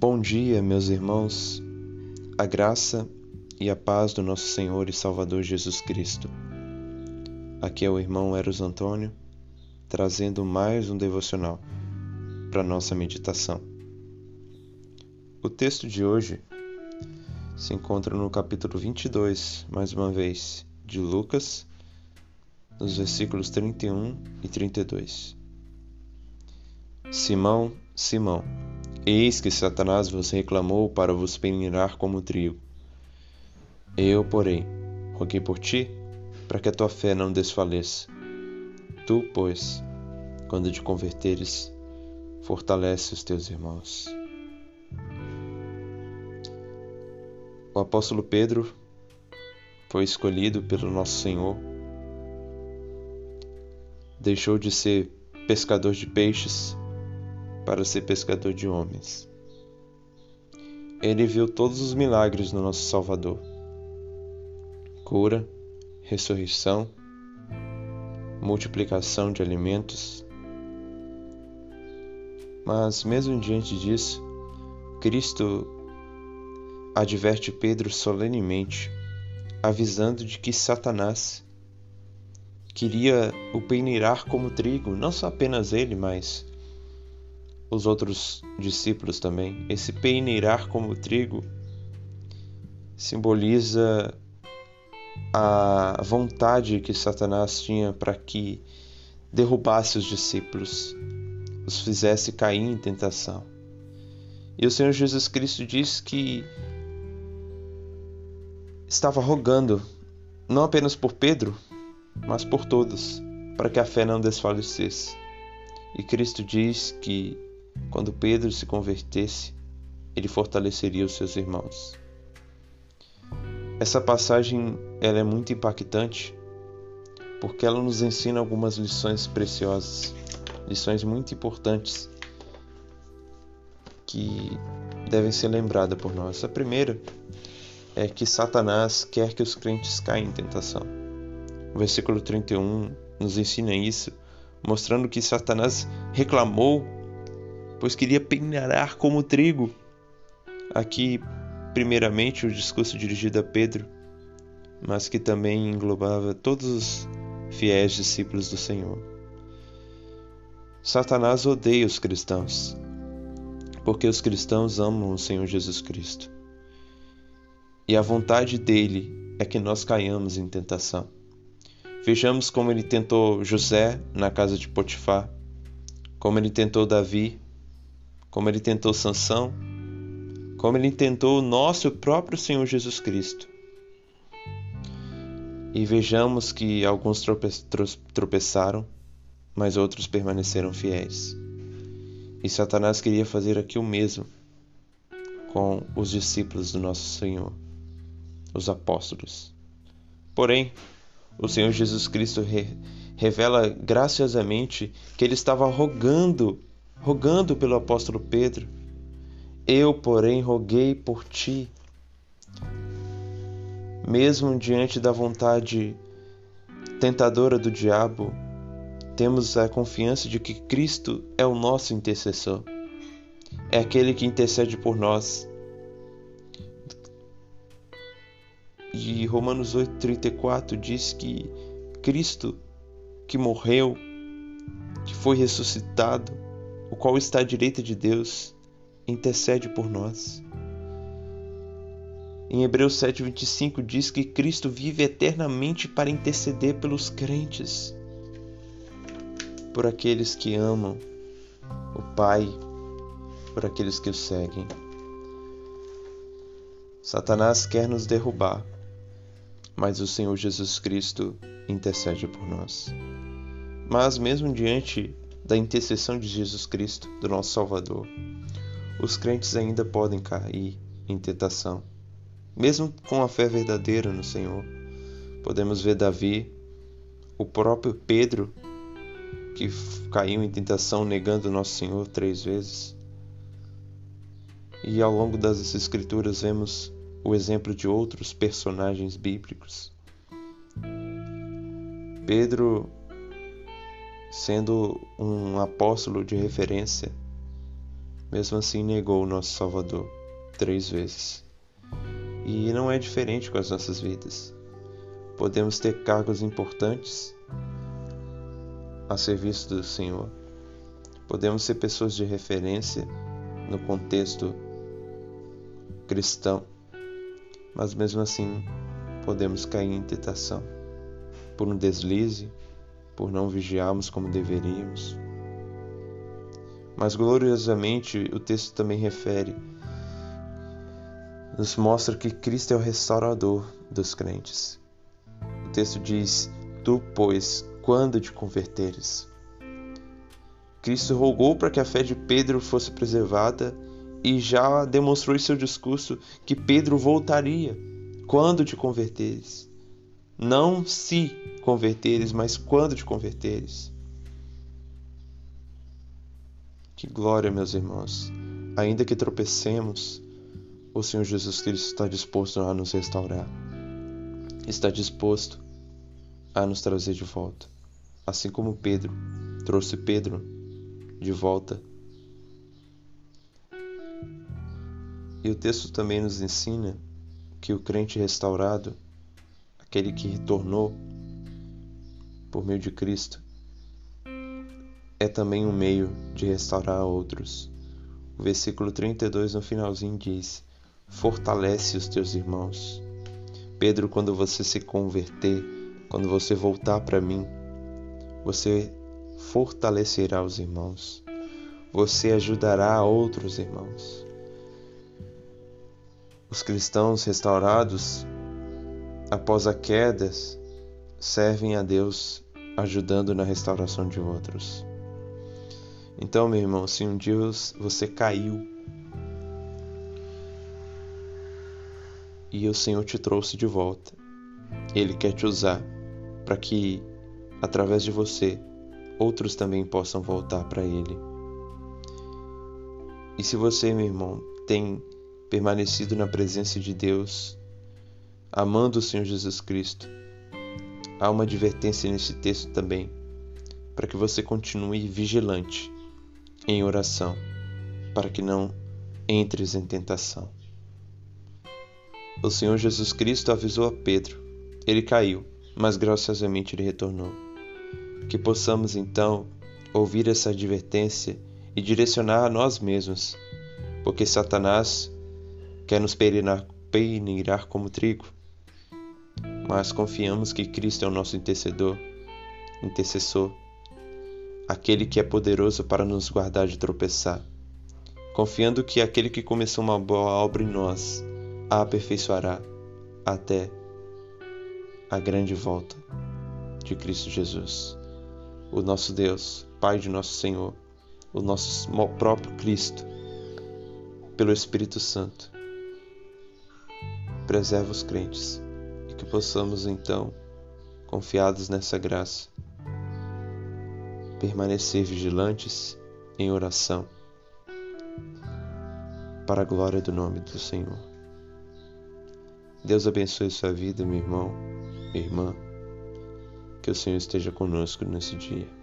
Bom dia, meus irmãos, a graça e a paz do nosso Senhor e Salvador Jesus Cristo. Aqui é o irmão Eros Antônio, trazendo mais um devocional para nossa meditação. O texto de hoje se encontra no capítulo 22, mais uma vez, de Lucas, nos versículos 31 e 32. Simão, Simão, eis que Satanás vos reclamou para vos peneirar como trigo. Eu, porém, roguei por ti, para que a tua fé não desfaleça. Tu, pois, quando te converteres, fortalece os teus irmãos. O apóstolo Pedro foi escolhido pelo nosso Senhor, deixou de ser pescador de peixes para ser pescador de homens. Ele viu todos os milagres no nosso Salvador: cura, ressurreição, multiplicação de alimentos. Mas, mesmo diante disso, Cristo adverte Pedro solenemente, avisando de que Satanás queria o peneirar como trigo, não só apenas ele, mas os outros discípulos também. Esse peneirar como trigo simboliza a vontade que Satanás tinha para que derrubasse os discípulos, os fizesse cair em tentação. E o Senhor Jesus Cristo diz que estava rogando, não apenas por Pedro, mas por todos, para que a fé não desfalecesse. E Cristo diz que quando Pedro se convertesse, ele fortaleceria os seus irmãos. Essa passagem ela é muito impactante porque ela nos ensina algumas lições preciosas, lições muito importantes que devem ser lembradas por nós. A primeira é que Satanás quer que os crentes caiam em tentação. O versículo 31 nos ensina isso, mostrando que Satanás reclamou pois queria peneirar como trigo. Aqui, primeiramente, o discurso dirigido a Pedro, mas que também englobava todos os fiéis discípulos do Senhor. Satanás odeia os cristãos, porque os cristãos amam o Senhor Jesus Cristo. E a vontade dele é que nós caiamos em tentação. Vejamos como ele tentou José na casa de Potifar, como ele tentou Davi como ele tentou Sansão, como ele tentou o nosso próprio Senhor Jesus Cristo. E vejamos que alguns trope tropeçaram, mas outros permaneceram fiéis. E Satanás queria fazer aqui o mesmo com os discípulos do nosso Senhor, os apóstolos. Porém, o Senhor Jesus Cristo re revela graciosamente que ele estava rogando rogando pelo apóstolo Pedro. Eu, porém, roguei por ti. Mesmo diante da vontade tentadora do diabo, temos a confiança de que Cristo é o nosso intercessor. É aquele que intercede por nós. E Romanos 8,34 diz que Cristo, que morreu, que foi ressuscitado, o qual está à direita de Deus, intercede por nós. Em Hebreus 7,25 diz que Cristo vive eternamente para interceder pelos crentes, por aqueles que amam o Pai, por aqueles que o seguem. Satanás quer nos derrubar, mas o Senhor Jesus Cristo intercede por nós. Mas, mesmo diante da intercessão de Jesus Cristo, do nosso Salvador, os crentes ainda podem cair em tentação. Mesmo com a fé verdadeira no Senhor, podemos ver Davi, o próprio Pedro, que caiu em tentação negando nosso Senhor três vezes. E ao longo das Escrituras vemos o exemplo de outros personagens bíblicos. Pedro sendo um apóstolo de referência, mesmo assim negou o nosso Salvador três vezes. E não é diferente com as nossas vidas. Podemos ter cargos importantes a serviço do Senhor. Podemos ser pessoas de referência no contexto cristão, mas mesmo assim podemos cair em tentação por um deslize, por não vigiarmos como deveríamos. Mas gloriosamente o texto também refere, nos mostra que Cristo é o restaurador dos crentes. O texto diz: Tu, pois, quando te converteres? Cristo rogou para que a fé de Pedro fosse preservada e já demonstrou em seu discurso que Pedro voltaria quando te converteres. Não se converteres, mas quando te converteres. Que glória, meus irmãos! Ainda que tropecemos, o Senhor Jesus Cristo está disposto a nos restaurar, está disposto a nos trazer de volta, assim como Pedro trouxe Pedro de volta. E o texto também nos ensina que o crente restaurado, aquele que retornou por meio de Cristo, é também um meio de restaurar outros. O versículo 32 no finalzinho diz: Fortalece os teus irmãos. Pedro, quando você se converter, quando você voltar para mim, você fortalecerá os irmãos. Você ajudará outros irmãos. Os cristãos restaurados após a queda servem a Deus ajudando na restauração de outros. Então, meu irmão, se um dia você caiu e o Senhor te trouxe de volta, Ele quer te usar para que, através de você, outros também possam voltar para Ele. E se você, meu irmão, tem permanecido na presença de Deus, amando o Senhor Jesus Cristo, há uma advertência nesse texto também, para que você continue vigilante em oração, para que não entres em tentação. O Senhor Jesus Cristo avisou a Pedro. Ele caiu, mas graciosamente ele retornou. Que possamos então ouvir essa advertência e direcionar a nós mesmos, porque Satanás quer nos peneirar como trigo. Mas confiamos que Cristo é o nosso intercedor, intercessor aquele que é poderoso para nos guardar de tropeçar, confiando que aquele que começou uma boa obra em nós a aperfeiçoará até a grande volta de Cristo Jesus. O nosso Deus, Pai de nosso Senhor, o nosso próprio Cristo, pelo Espírito Santo, preserva os crentes que possamos então, confiados nessa graça, permanecer vigilantes em oração, para a glória do nome do Senhor. Deus abençoe sua vida, meu irmão, minha irmã. Que o Senhor esteja conosco nesse dia.